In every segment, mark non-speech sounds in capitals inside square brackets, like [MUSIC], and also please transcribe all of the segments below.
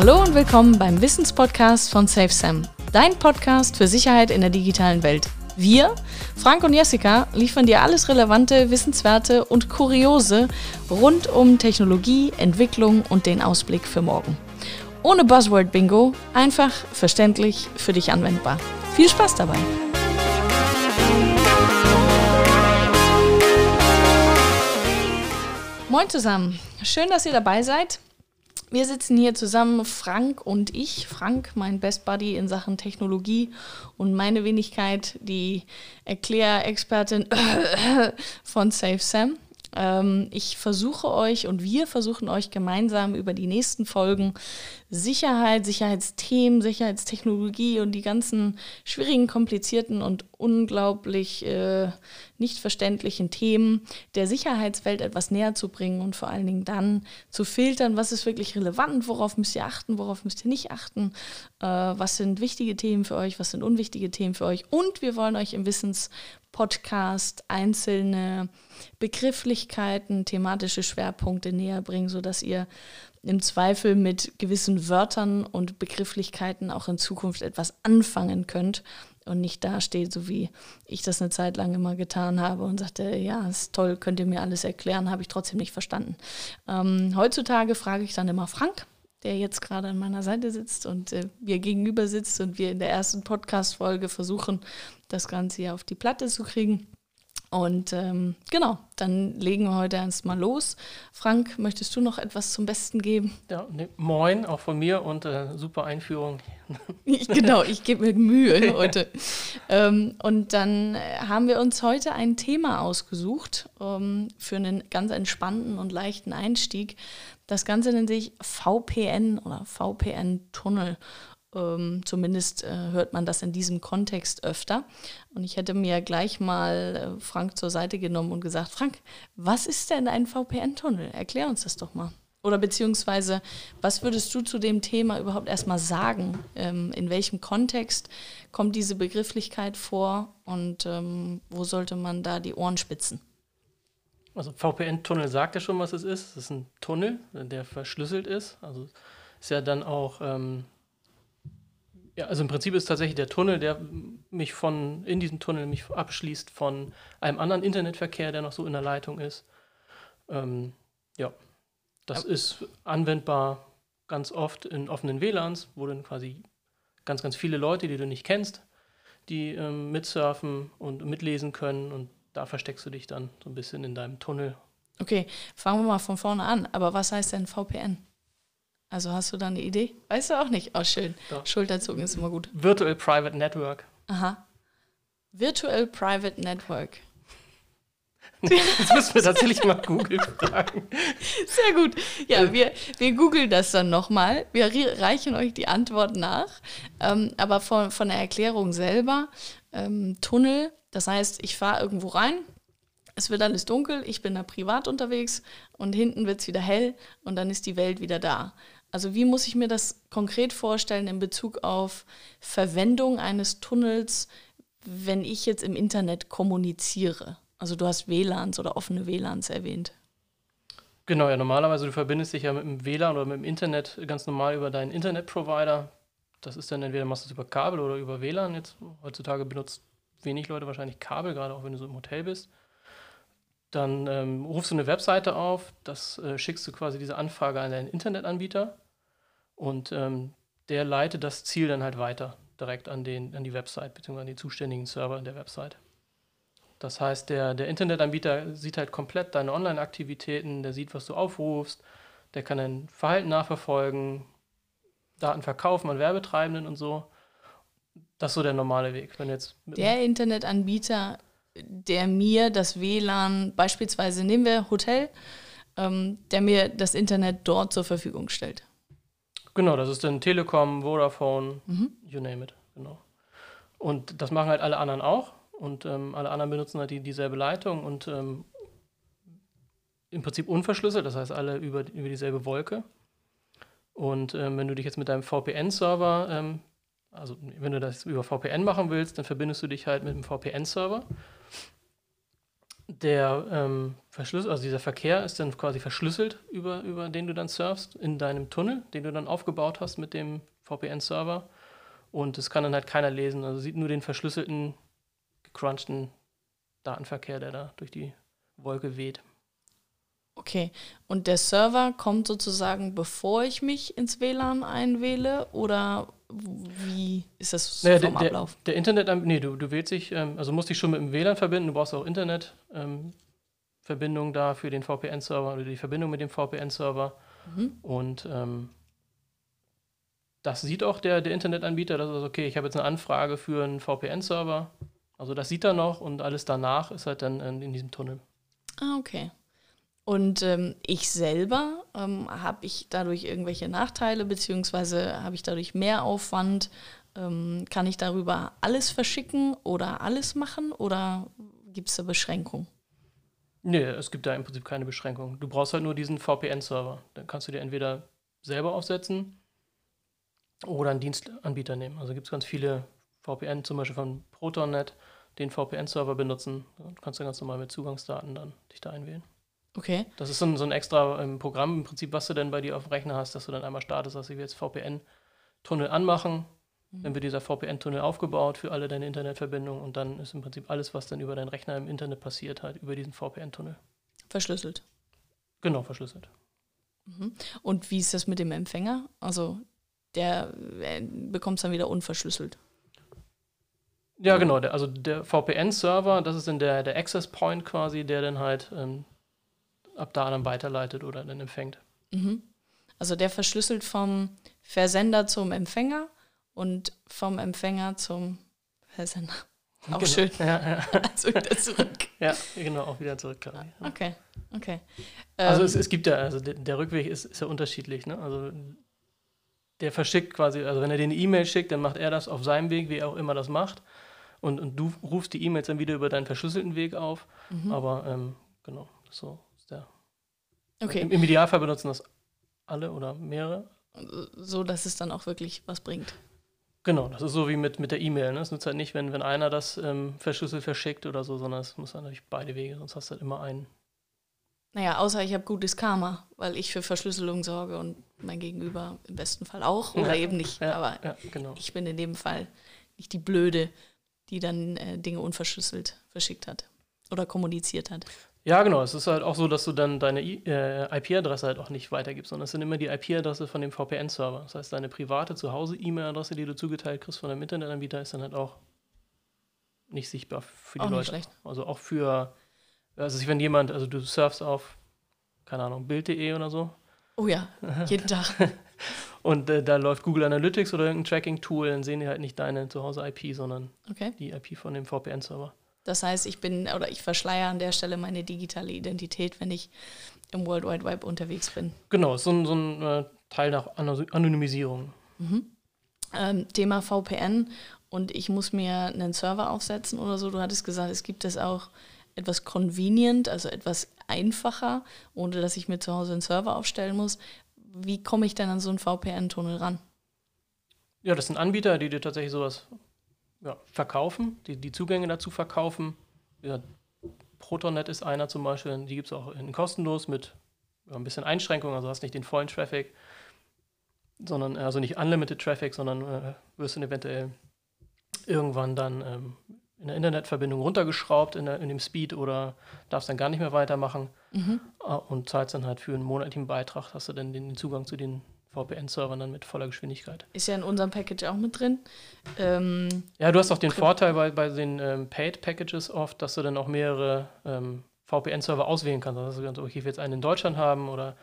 Hallo und willkommen beim Wissenspodcast von SafeSam, dein Podcast für Sicherheit in der digitalen Welt. Wir, Frank und Jessica, liefern dir alles Relevante, Wissenswerte und Kuriose rund um Technologie, Entwicklung und den Ausblick für morgen. Ohne Buzzword-Bingo, einfach verständlich für dich anwendbar. Viel Spaß dabei! Moin zusammen, schön, dass ihr dabei seid. Wir sitzen hier zusammen, Frank und ich. Frank, mein Best Buddy in Sachen Technologie und meine Wenigkeit, die Erklärexpertin [COUGHS] von SafeSam. Ähm, ich versuche euch und wir versuchen euch gemeinsam über die nächsten Folgen Sicherheit, Sicherheitsthemen, Sicherheitstechnologie und die ganzen schwierigen, komplizierten und unglaublich äh, nicht verständlichen Themen der Sicherheitswelt etwas näher zu bringen und vor allen Dingen dann zu filtern, was ist wirklich relevant, worauf müsst ihr achten, worauf müsst ihr nicht achten, äh, was sind wichtige Themen für euch, was sind unwichtige Themen für euch. Und wir wollen euch im Wissenspodcast einzelne Begrifflichkeiten, thematische Schwerpunkte näher bringen, sodass ihr im Zweifel mit gewissen Wörtern und Begrifflichkeiten auch in Zukunft etwas anfangen könnt und nicht dasteht, so wie ich das eine Zeit lang immer getan habe und sagte, ja, ist toll, könnt ihr mir alles erklären, habe ich trotzdem nicht verstanden. Ähm, heutzutage frage ich dann immer Frank, der jetzt gerade an meiner Seite sitzt und äh, mir gegenüber sitzt und wir in der ersten Podcast-Folge versuchen, das Ganze hier auf die Platte zu kriegen. Und ähm, genau, dann legen wir heute erstmal los. Frank, möchtest du noch etwas zum Besten geben? Ja, ne, moin, auch von mir und äh, super Einführung. Ich, genau, ich gebe mir Mühe [LAUGHS] heute. ähm, und dann äh, haben wir uns heute ein Thema ausgesucht um, für einen ganz entspannten und leichten Einstieg. Das Ganze nennt sich VPN oder VPN-Tunnel. Ähm, zumindest äh, hört man das in diesem Kontext öfter. Und ich hätte mir gleich mal äh, Frank zur Seite genommen und gesagt, Frank, was ist denn ein VPN-Tunnel? Erklär uns das doch mal. Oder beziehungsweise, was würdest du zu dem Thema überhaupt erstmal sagen? Ähm, in welchem Kontext kommt diese Begrifflichkeit vor und ähm, wo sollte man da die Ohren spitzen? Also VPN-Tunnel sagt ja schon, was es ist. Es ist ein Tunnel, der verschlüsselt ist. Also ist ja dann auch ähm, ja, also im Prinzip ist tatsächlich der Tunnel, der mich von, in diesem Tunnel mich abschließt von einem anderen Internetverkehr, der noch so in der Leitung ist. Ähm, ja, das ja. ist anwendbar ganz oft in offenen WLANs, wo dann quasi ganz, ganz viele Leute, die du nicht kennst, die ähm, mitsurfen und mitlesen können und da versteckst du dich dann so ein bisschen in deinem Tunnel. Okay, fangen wir mal von vorne an. Aber was heißt denn VPN? Also hast du da eine Idee? Weißt du auch nicht? Oh, schön. Doch. Schulterzucken ist immer gut. Virtual Private Network. Aha. Virtual Private Network. [LAUGHS] Jetzt müssen wir tatsächlich mal Google fragen. Sehr gut. Ja, wir, wir googeln das dann nochmal. Wir reichen euch die Antwort nach. Ähm, aber von, von der Erklärung selber, ähm, Tunnel, das heißt, ich fahre irgendwo rein, es wird alles dunkel, ich bin da privat unterwegs und hinten wird es wieder hell und dann ist die Welt wieder da. Also wie muss ich mir das konkret vorstellen in Bezug auf Verwendung eines Tunnels, wenn ich jetzt im Internet kommuniziere? Also du hast WLANs oder offene WLANs erwähnt. Genau, ja, normalerweise du verbindest dich ja mit dem WLAN oder mit dem Internet ganz normal über deinen Internetprovider. Das ist dann entweder machst du es über Kabel oder über WLAN. Jetzt heutzutage benutzt wenig Leute wahrscheinlich Kabel, gerade auch wenn du so im Hotel bist. Dann ähm, rufst du eine Webseite auf, das äh, schickst du quasi diese Anfrage an deinen Internetanbieter und ähm, der leitet das Ziel dann halt weiter direkt an, den, an die Website bzw. an die zuständigen Server der Website. Das heißt, der, der Internetanbieter sieht halt komplett deine Online-Aktivitäten, der sieht, was du aufrufst, der kann dein Verhalten nachverfolgen, Daten verkaufen an Werbetreibenden und so. Das ist so der normale Weg. Wenn jetzt der Internetanbieter der mir das WLAN, beispielsweise nehmen wir Hotel, ähm, der mir das Internet dort zur Verfügung stellt. Genau, das ist dann Telekom, Vodafone, mhm. you name it, genau. Und das machen halt alle anderen auch und ähm, alle anderen benutzen halt die, dieselbe Leitung und ähm, im Prinzip unverschlüsselt, das heißt alle über, über dieselbe Wolke. Und ähm, wenn du dich jetzt mit deinem VPN-Server, ähm, also wenn du das über VPN machen willst, dann verbindest du dich halt mit dem VPN-Server Der ähm, Verschlüssel, also dieser Verkehr ist dann quasi verschlüsselt, über, über den du dann surfst, in deinem Tunnel, den du dann aufgebaut hast mit dem VPN-Server. Und es kann dann halt keiner lesen. Also sieht nur den verschlüsselten, gecrunchten Datenverkehr, der da durch die Wolke weht. Okay, und der Server kommt sozusagen, bevor ich mich ins WLAN einwähle oder wie ist das naja, vom der, Ablauf? Der, der Internet, nee, du, du wählst dich, ähm, also musst dich schon mit dem WLAN verbinden, du brauchst auch Internetverbindung ähm, da für den VPN-Server oder die Verbindung mit dem VPN-Server. Mhm. Und ähm, das sieht auch der, der Internetanbieter, das ist okay, ich habe jetzt eine Anfrage für einen VPN-Server. Also das sieht er noch und alles danach ist halt dann in, in diesem Tunnel. Ah, okay. Und ähm, ich selber, ähm, habe ich dadurch irgendwelche Nachteile, beziehungsweise habe ich dadurch mehr Aufwand? Ähm, kann ich darüber alles verschicken oder alles machen oder gibt es da Beschränkungen? Nee, es gibt da im Prinzip keine Beschränkung. Du brauchst halt nur diesen VPN-Server. Dann kannst du dir entweder selber aufsetzen oder einen Dienstanbieter nehmen. Also gibt es ganz viele VPN, zum Beispiel von ProtonNet, den VPN-Server benutzen. Du kannst dann ganz normal mit Zugangsdaten dann dich da einwählen. Okay. Das ist so ein, so ein extra ähm, Programm im Prinzip, was du dann bei dir auf dem Rechner hast, dass du dann einmal startest, dass wir jetzt VPN-Tunnel anmachen. Mhm. Dann wird dieser VPN-Tunnel aufgebaut für alle deine Internetverbindungen und dann ist im Prinzip alles, was dann über deinen Rechner im Internet passiert, halt über diesen VPN-Tunnel. Verschlüsselt. Genau, verschlüsselt. Mhm. Und wie ist das mit dem Empfänger? Also der äh, bekommt es dann wieder unverschlüsselt. Ja, genau. Der, also der VPN-Server, das ist dann der, der Access Point quasi, der dann halt ähm, ab da dann weiterleitet oder dann empfängt. Mhm. Also der verschlüsselt vom Versender zum Empfänger und vom Empfänger zum Versender. Auch genau. schön. Ja, ja. [LAUGHS] Also wieder zurück. [LAUGHS] ja, genau, auch wieder zurück, glaube ich. Okay, okay. Also ähm, es, es, gibt ja, also der, der Rückweg ist, ist, ja unterschiedlich, ne? Also der verschickt quasi, also wenn er dir eine E-Mail schickt, dann macht er das auf seinem Weg, wie er auch immer das macht. Und, und du rufst die E-Mails dann wieder über deinen verschlüsselten Weg auf. Mhm. Aber ähm, genau, so Okay. Im, Im Idealfall benutzen das alle oder mehrere. So, dass es dann auch wirklich was bringt. Genau, das ist so wie mit, mit der E-Mail. Ne? Es nutzt halt nicht, wenn, wenn einer das ähm, verschlüsselt verschickt oder so, sondern es muss natürlich beide Wege, sonst hast du halt immer einen. Naja, außer ich habe gutes Karma, weil ich für Verschlüsselung sorge und mein Gegenüber im besten Fall auch oder ja, eben nicht. Ja, Aber ja, genau. ich bin in dem Fall nicht die Blöde, die dann äh, Dinge unverschlüsselt verschickt hat oder kommuniziert hat. Ja, genau. Es ist halt auch so, dass du dann deine äh, IP-Adresse halt auch nicht weitergibst, sondern es sind immer die IP-Adresse von dem VPN-Server. Das heißt, deine private Zuhause-E-Mail-Adresse, die du zugeteilt kriegst von deinem Internetanbieter, ist dann halt auch nicht sichtbar für die auch Leute. Schlecht. Also auch für, also wenn jemand, also du surfst auf, keine Ahnung, Bild.de oder so. Oh ja, jeden Tag. [LAUGHS] Und äh, da läuft Google Analytics oder irgendein Tracking-Tool, dann sehen die halt nicht deine Zuhause-IP, sondern okay. die IP von dem VPN-Server. Das heißt, ich bin oder ich verschleiere an der Stelle meine digitale Identität, wenn ich im World Wide Web unterwegs bin. Genau, so ein, so ein äh, Teil nach Anonymisierung. Mhm. Ähm, Thema VPN und ich muss mir einen Server aufsetzen oder so. Du hattest gesagt, es gibt es auch etwas convenient, also etwas einfacher, ohne dass ich mir zu Hause einen Server aufstellen muss. Wie komme ich denn an so einen VPN-Tunnel ran? Ja, das sind Anbieter, die dir tatsächlich sowas ja, verkaufen, die, die Zugänge dazu verkaufen. Ja, Protonet ist einer zum Beispiel, die gibt es auch in kostenlos mit ja, ein bisschen Einschränkungen, also hast nicht den vollen Traffic, sondern also nicht unlimited Traffic, sondern äh, wirst dann eventuell irgendwann dann ähm, in der Internetverbindung runtergeschraubt in, der, in, dem Speed oder darfst dann gar nicht mehr weitermachen mhm. äh, und zahlst dann halt für einen monatlichen Beitrag, hast du dann den Zugang zu den VPN-Servern dann mit voller Geschwindigkeit. Ist ja in unserem Package auch mit drin. Ähm, ja, du hast auch den Vorteil bei, bei den ähm, Paid-Packages oft, dass du dann auch mehrere ähm, VPN-Server auswählen kannst. Also, okay, ich will jetzt einen in Deutschland haben oder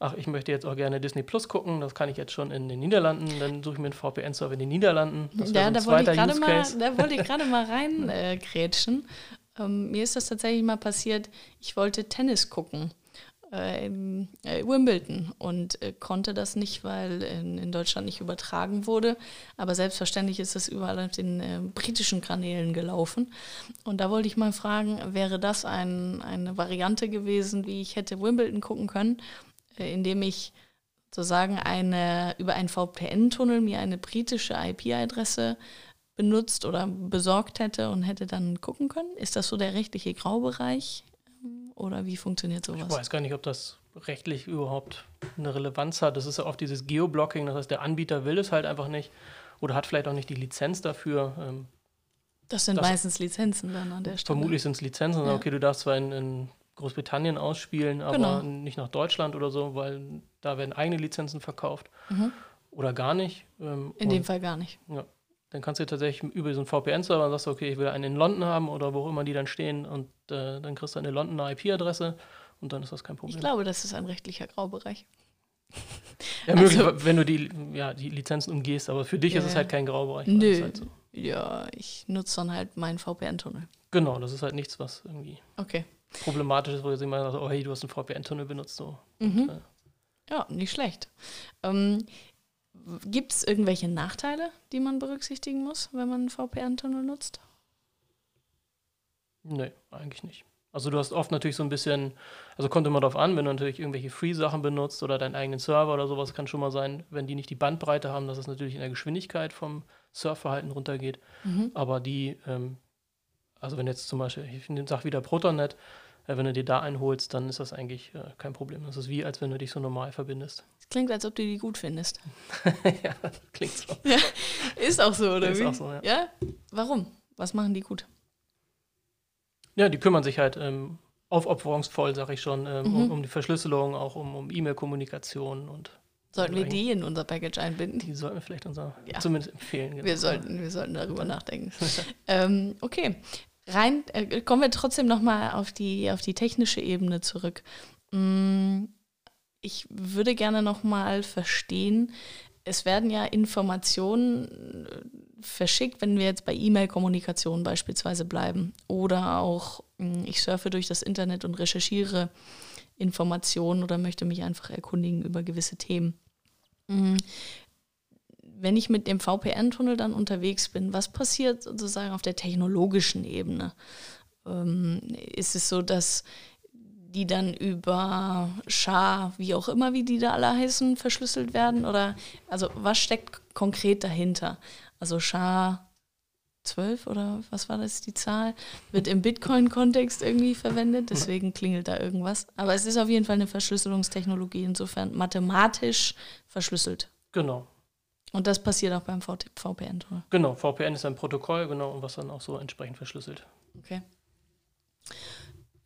ach, ich möchte jetzt auch gerne Disney Plus gucken, das kann ich jetzt schon in den Niederlanden, dann suche ich mir einen VPN-Server in den Niederlanden. Das ja, so da, wollte mal, da wollte ich [LAUGHS] gerade mal reingrätschen. Äh, ähm, mir ist das tatsächlich mal passiert, ich wollte Tennis gucken äh, äh, Wimbledon und äh, konnte das nicht, weil in, in, Deutschland nicht übertragen wurde. Aber selbstverständlich ist das überall auf den britischen Kanälen gelaufen. Und da wollte ich mal fragen, wäre das ein, eine Variante gewesen, wie ich hätte Wimbledon gucken können, indem ich sozusagen eine, über einen VPN-Tunnel mir eine britische IP-Adresse benutzt oder besorgt hätte und hätte dann gucken können? Ist das so der rechtliche Graubereich? Oder wie funktioniert sowas? Ich weiß gar nicht, ob das rechtlich überhaupt eine Relevanz hat. Das ist ja oft dieses Geoblocking, das heißt, der Anbieter will es halt einfach nicht oder hat vielleicht auch nicht die Lizenz dafür. Ähm, das sind das meistens Lizenzen dann an der Stelle. Vermutlich sind es Lizenzen. Ja. Okay, du darfst zwar in, in Großbritannien ausspielen, aber genau. nicht nach Deutschland oder so, weil da werden eigene Lizenzen verkauft. Mhm. Oder gar nicht. Ähm, in dem Fall gar nicht. Ja. Dann kannst du tatsächlich über so einen VPN-Server sagst du, okay, ich will einen in London haben oder wo auch immer die dann stehen und äh, dann kriegst du eine Londoner IP-Adresse und dann ist das kein Problem. Ich glaube, das ist ein rechtlicher Graubereich. Ja, möglich, also, wenn du die, ja, die Lizenzen umgehst, aber für dich ja, ist es halt kein Graubereich. Nö. Halt so. Ja, ich nutze dann halt meinen VPN-Tunnel. Genau, das ist halt nichts, was irgendwie okay. problematisch ist, wo du immer sagst, oh hey, du hast einen VPN-Tunnel benutzt. So. Mhm. Und, äh, ja, nicht schlecht. Ähm, Gibt es irgendwelche Nachteile, die man berücksichtigen muss, wenn man einen VPN-Tunnel nutzt? Nee, eigentlich nicht. Also du hast oft natürlich so ein bisschen, also kommt immer darauf an, wenn du natürlich irgendwelche Free-Sachen benutzt oder deinen eigenen Server oder sowas, kann schon mal sein, wenn die nicht die Bandbreite haben, dass es natürlich in der Geschwindigkeit vom Surfverhalten runtergeht. Mhm. Aber die, ähm, also wenn jetzt zum Beispiel, ich sage wieder Protonnet, äh, wenn du dir da einholst, dann ist das eigentlich äh, kein Problem. Das ist wie, als wenn du dich so normal verbindest. Das klingt, als ob du die gut findest. [LAUGHS] ja, klingt so. Ja, ist auch so, oder ist wie? Auch so, ja. ja. Warum? Was machen die gut? Ja, die kümmern sich halt ähm, aufopferungsvoll, sag ich schon, ähm, mhm. um, um, die Verschlüsselung, auch um, um E-Mail-Kommunikation und Sollten wir die in unser Package einbinden? Die sollten wir vielleicht unser, ja. zumindest empfehlen. Genau. Wir, sollten, wir sollten darüber nachdenken. [LAUGHS] ähm, okay, rein, äh, kommen wir trotzdem nochmal auf die, auf die technische Ebene zurück. Mm, ich würde gerne nochmal verstehen, es werden ja Informationen äh, verschickt, wenn wir jetzt bei E-Mail-Kommunikation beispielsweise bleiben oder auch mm, ich surfe durch das Internet und recherchiere Informationen oder möchte mich einfach erkundigen über gewisse Themen. Wenn ich mit dem VPN-Tunnel dann unterwegs bin, was passiert sozusagen auf der technologischen Ebene? Ähm, ist es so, dass die dann über SHA, wie auch immer, wie die da alle heißen, verschlüsselt werden? Oder also was steckt konkret dahinter? Also SHA 12 oder was war das die Zahl? Wird im Bitcoin-Kontext irgendwie verwendet, deswegen klingelt da irgendwas. Aber es ist auf jeden Fall eine Verschlüsselungstechnologie, insofern mathematisch verschlüsselt. Genau. Und das passiert auch beim VPN, oder? Genau, VPN ist ein Protokoll, genau, und was dann auch so entsprechend verschlüsselt. Okay.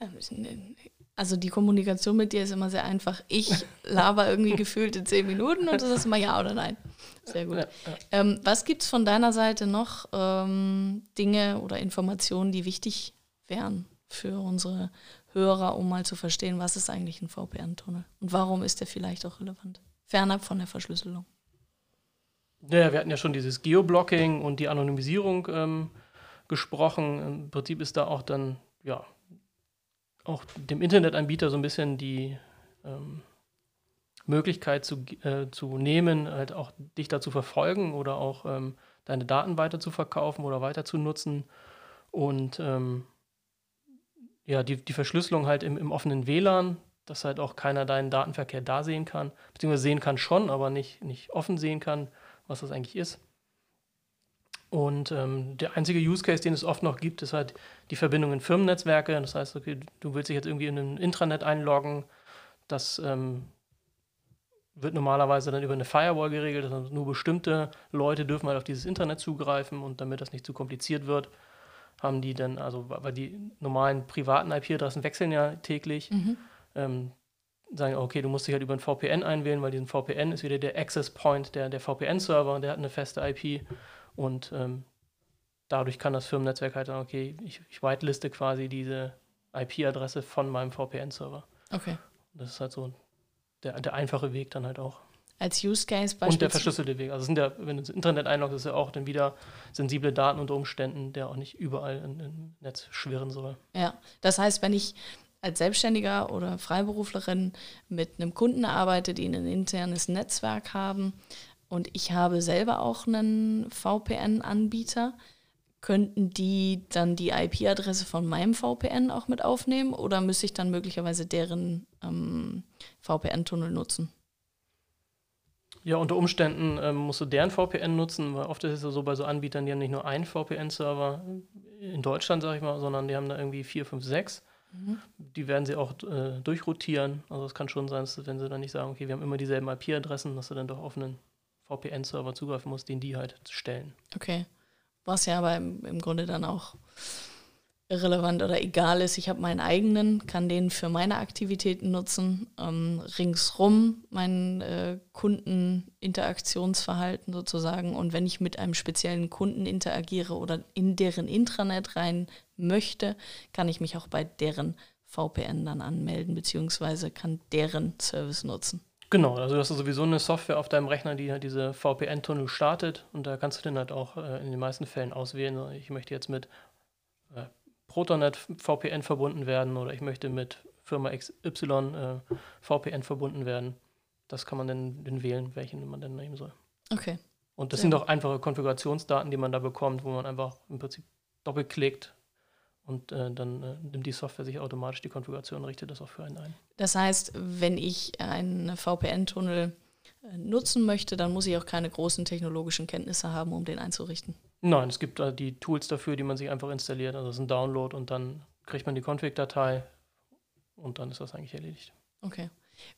Ähm, also die Kommunikation mit dir ist immer sehr einfach. Ich [LAUGHS] laber irgendwie gefühlt in zehn Minuten und du sagst immer ja oder nein. Sehr gut. Ja, ja. Ähm, was gibt es von deiner Seite noch ähm, Dinge oder Informationen, die wichtig wären für unsere Hörer, um mal zu verstehen, was ist eigentlich ein VPN-Tunnel und warum ist der vielleicht auch relevant? Fernab von der Verschlüsselung. Ja, wir hatten ja schon dieses Geoblocking und die Anonymisierung ähm, gesprochen. Im Prinzip ist da auch dann, ja, auch dem Internetanbieter so ein bisschen die ähm, Möglichkeit zu, äh, zu nehmen, halt auch dich da zu verfolgen oder auch ähm, deine Daten weiter zu verkaufen oder weiter zu nutzen. Und ähm, ja, die, die Verschlüsselung halt im, im offenen WLAN, dass halt auch keiner deinen Datenverkehr da sehen kann, beziehungsweise sehen kann schon, aber nicht, nicht offen sehen kann, was das eigentlich ist. Und ähm, der einzige Use Case, den es oft noch gibt, ist halt die Verbindung in Firmennetzwerke. Das heißt, okay, du willst dich jetzt irgendwie in ein Intranet einloggen. Das ähm, wird normalerweise dann über eine Firewall geregelt. Heißt, nur bestimmte Leute dürfen halt auf dieses Internet zugreifen und damit das nicht zu kompliziert wird, haben die dann, also weil die normalen privaten IP-Adressen wechseln ja täglich, mhm. ähm, sagen, okay, du musst dich halt über ein VPN einwählen, weil diesen VPN ist wieder der Access Point der, der VPN-Server und der hat eine feste IP. Und ähm, dadurch kann das Firmennetzwerk halt sagen, okay, ich, ich whiteliste quasi diese IP-Adresse von meinem VPN-Server. Okay. Das ist halt so der, der einfache Weg dann halt auch. Als Use Case beispielsweise. Und der verschlüsselte Weg. Also sind ja, wenn du ins Internet einloggst, ist ja auch dann wieder sensible Daten unter Umständen, der auch nicht überall im Netz schwirren soll. Ja, das heißt, wenn ich als Selbstständiger oder Freiberuflerin mit einem Kunden arbeite, die ein internes Netzwerk haben, und ich habe selber auch einen VPN-Anbieter. Könnten die dann die IP-Adresse von meinem VPN auch mit aufnehmen oder müsste ich dann möglicherweise deren ähm, VPN-Tunnel nutzen? Ja, unter Umständen ähm, musst du deren VPN nutzen, weil oft ist es ja so bei so Anbietern, die haben nicht nur einen VPN-Server in Deutschland, sag ich mal, sondern die haben da irgendwie vier, fünf, sechs. Mhm. Die werden sie auch äh, durchrotieren. Also es kann schon sein, dass, wenn sie dann nicht sagen, okay, wir haben immer dieselben IP-Adressen, dass du dann doch auf einen VPN-Server zugreifen musst, den die halt stellen. Okay. Was ja aber im, im Grunde dann auch irrelevant oder egal ist. Ich habe meinen eigenen, kann den für meine Aktivitäten nutzen, ähm, ringsrum mein äh, Kundeninteraktionsverhalten sozusagen. Und wenn ich mit einem speziellen Kunden interagiere oder in deren Intranet rein möchte, kann ich mich auch bei deren VPN dann anmelden, beziehungsweise kann deren Service nutzen. Genau, also du hast sowieso eine Software auf deinem Rechner, die halt diese VPN-Tunnel startet und da kannst du dann halt auch äh, in den meisten Fällen auswählen, ich möchte jetzt mit äh, Protonet VPN verbunden werden oder ich möchte mit Firma XY äh, VPN verbunden werden. Das kann man dann, dann wählen, welchen man dann nehmen soll. Okay. Und das Sehr sind auch einfache Konfigurationsdaten, die man da bekommt, wo man einfach im Prinzip doppelklickt und äh, dann äh, nimmt die Software sich automatisch die Konfiguration und richtet das auch für einen ein. Das heißt, wenn ich einen VPN-Tunnel äh, nutzen möchte, dann muss ich auch keine großen technologischen Kenntnisse haben, um den einzurichten. Nein, es gibt äh, die Tools dafür, die man sich einfach installiert. Also es ist ein Download und dann kriegt man die Config-Datei und dann ist das eigentlich erledigt. Okay.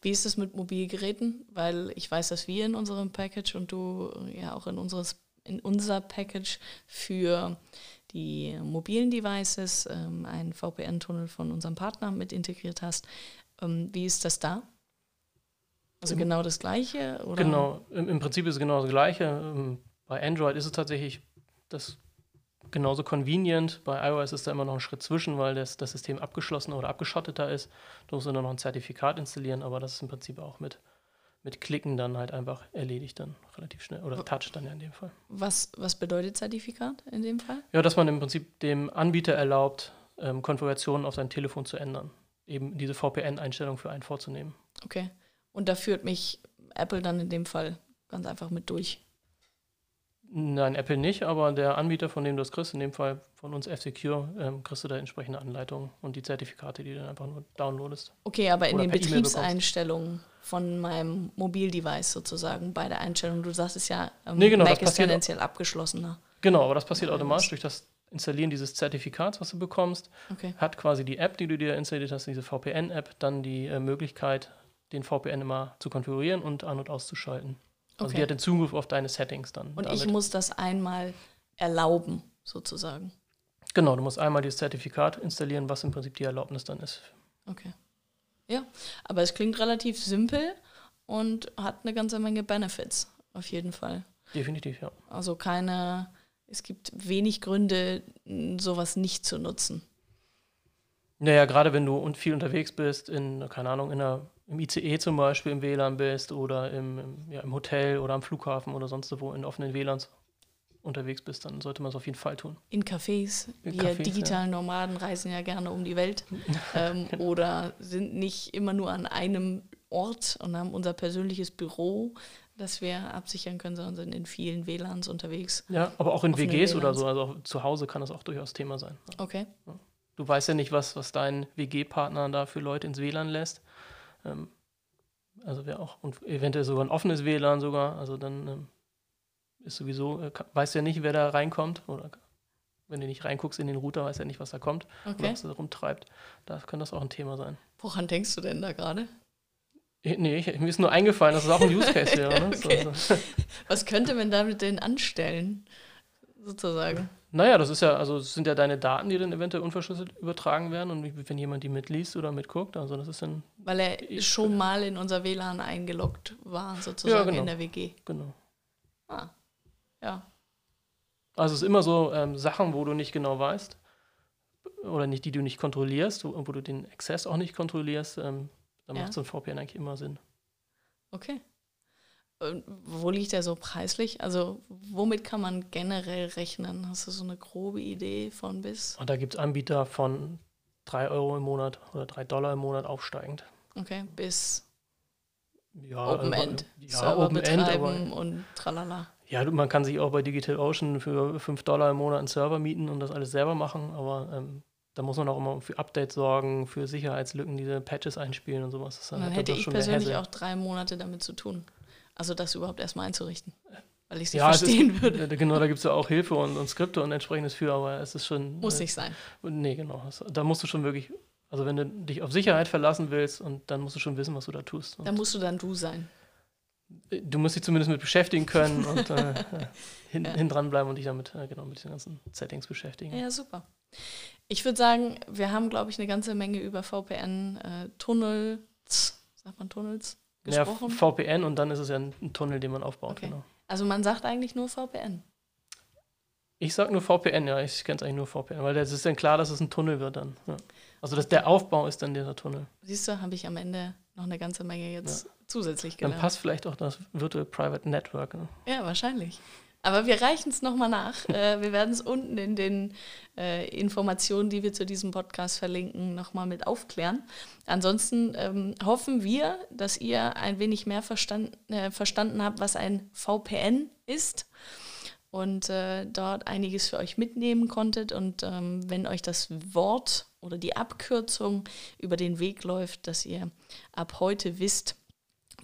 Wie ist es mit Mobilgeräten? Weil ich weiß, dass wir in unserem Package und du ja auch in, unseres, in unser Package für die mobilen Devices ähm, einen VPN-Tunnel von unserem Partner mit integriert hast. Ähm, wie ist das da? Also genau das Gleiche? Oder? Genau, im, im Prinzip ist es genau das Gleiche. Ähm, bei Android ist es tatsächlich das genauso convenient. Bei iOS ist da immer noch ein Schritt zwischen, weil das, das System abgeschlossen oder abgeschotteter ist. Da musst du nur noch ein Zertifikat installieren, aber das ist im Prinzip auch mit, mit Klicken dann halt einfach erledigt dann relativ schnell. Oder Touch dann ja in dem Fall. Was, was bedeutet Zertifikat in dem Fall? Ja, dass man im Prinzip dem Anbieter erlaubt, ähm, Konfigurationen auf sein Telefon zu ändern. Eben diese VPN-Einstellung für einen vorzunehmen. Okay. Und da führt mich Apple dann in dem Fall ganz einfach mit durch. Nein, Apple nicht, aber der Anbieter, von dem du das kriegst, in dem Fall von uns F-Secure, ähm, kriegst du da entsprechende Anleitungen und die Zertifikate, die du dann einfach nur downloadest. Okay, aber in den Betriebseinstellungen von meinem Mobildevice sozusagen, bei der Einstellung, du sagst es ja, ähm, nee, genau, Mac ist tendenziell abgeschlossener. Genau, aber das passiert automatisch durch das Installieren dieses Zertifikats, was du bekommst. Okay. Hat quasi die App, die du dir installiert hast, diese VPN-App, dann die äh, Möglichkeit, den VPN immer zu konfigurieren und an- und auszuschalten. Also okay. die hat den Zugriff auf deine Settings dann. Und damit. ich muss das einmal erlauben, sozusagen. Genau, du musst einmal dieses Zertifikat installieren, was im Prinzip die Erlaubnis dann ist. Okay. Ja, aber es klingt relativ simpel und hat eine ganze Menge Benefits, auf jeden Fall. Definitiv, ja. Also keine, es gibt wenig Gründe, sowas nicht zu nutzen. Naja, gerade wenn du viel unterwegs bist, in, keine Ahnung, in einer im ICE zum Beispiel im WLAN bist oder im, im, ja, im Hotel oder am Flughafen oder sonst wo in offenen WLANs unterwegs bist, dann sollte man es auf jeden Fall tun. In Cafés. In Wir Cafés, digitalen ja. Nomaden reisen ja gerne um die Welt [LAUGHS] ähm, genau. oder sind nicht immer nur an einem Ort und haben unser persönliches Büro, das wir absichern können, sondern sind in vielen WLANs unterwegs. Ja, aber auch in WGs WLANs. oder so, also auch zu Hause kann das auch durchaus Thema sein. Okay. Du weißt ja nicht, was, was dein WG-Partner da für Leute ins WLAN lässt. Ähm, also wäre auch und eventuell sogar ein offenes WLAN sogar. Also dann ähm, ist sowieso, äh, weiß ja nicht, wer da reinkommt. Oder wenn du nicht reinguckst in den Router, weiß ja nicht, was da kommt okay. oder was da rumtreibt. Da könnte das auch ein Thema sein. Woran denkst du denn da gerade? Nee, ich, mir ist nur eingefallen, dass es auch ein [LAUGHS] Use Case wäre. Ne? okay. so, so. Was könnte man damit denn anstellen, sozusagen? Naja, das ist ja, also sind ja deine Daten, die dann eventuell unverschlüsselt übertragen werden und wenn jemand die mitliest oder mitguckt, also das ist dann. Weil er schon mal in unser WLAN eingeloggt war, sozusagen ja, genau. in der WG. Genau. Ah. Ja. Also es ist immer so ähm, Sachen, wo du nicht genau weißt oder nicht, die du nicht kontrollierst, wo, wo du den Access auch nicht kontrollierst, ähm, dann ja. macht so ein VPN eigentlich immer Sinn. Okay. Wo liegt der so preislich? Also womit kann man generell rechnen? Hast du so eine grobe Idee von bis? Und da gibt es Anbieter von 3 Euro im Monat oder 3 Dollar im Monat aufsteigend. Okay, bis ja, Open End. Ja, Server Open End, aber, und tralala. Ja, man kann sich auch bei DigitalOcean für 5 Dollar im Monat einen Server mieten und das alles selber machen, aber ähm, da muss man auch immer für Updates sorgen, für Sicherheitslücken, diese Patches einspielen und sowas. dann, dann hätte ich persönlich auch drei Monate damit zu tun. Also das überhaupt erstmal einzurichten. Weil ich sie Ja, es verstehen ist, würde. äh, Genau, da gibt es ja auch Hilfe und, und Skripte und entsprechendes für, aber es ist schon. Muss äh, nicht sein. Nee, genau. Das- Da musst du schon wirklich, also wenn du dich auf Sicherheit verlassen willst, und dann musst du schon wissen, was du da tust. Da musst du dann du sein. du musst dich zumindest mit beschäftigen können [LAUGHS] und äh, äh, hin, Ja. hin dran bleiben und dich damit äh, genau mit den ganzen Settings beschäftigen. Ja, super. Ich würde sagen, wir haben, glaube ich, eine ganze Menge über VPN-Tunnels, sagt man Tunnels, Ja, gesprochen. VPN und dann ist es ja ein, ein Tunnel, den man aufbaut. Okay. Genau. also man sagt eigentlich nur VPN. Ich sage nur VPN, ja, ich kenne es eigentlich nur VPN, weil es ist dann klar, dass es ein Tunnel wird dann. Ja. Also das, der Aufbau ist dann dieser Tunnel. Siehst du, habe ich am Ende noch eine ganze Menge jetzt zusätzlich Dann gelernt. passt vielleicht auch das Virtual Private Network. Ne? Ja, wahrscheinlich. Aber wir reichen es nochmal nach. äh, wir werden es unten in den äh, Informationen, die wir zu diesem Podcast verlinken, nochmal mit aufklären. Ansonsten ähm, hoffen wir, dass ihr ein wenig mehr verstand, äh, verstanden habt, was ein VPN ist und äh, dort einiges für euch mitnehmen konntet. Und ähm, wenn euch das Wort oder die Abkürzung über den Weg läuft, dass ihr ab heute wisst,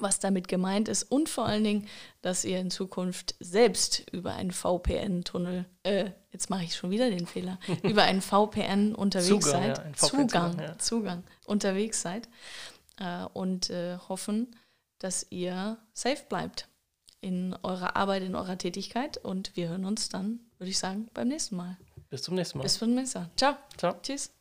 was damit gemeint ist und vor allen Dingen, dass ihr in Zukunft selbst über einen VPN-Tunnel, äh, jetzt mache ich schon wieder den Fehler, [LAUGHS] über einen VPN unterwegs Zugang, seid, ja, ein VPN Zugang, Zugang, ja. Zugang, unterwegs seid äh, und äh, hoffen, dass ihr safe bleibt in eurer Arbeit, in eurer Tätigkeit und wir hören uns dann, würde ich sagen, beim nächsten Mal. Bis zum nächsten Mal. Bis zum nächsten Mal. Ciao. Ciao. Tschüss.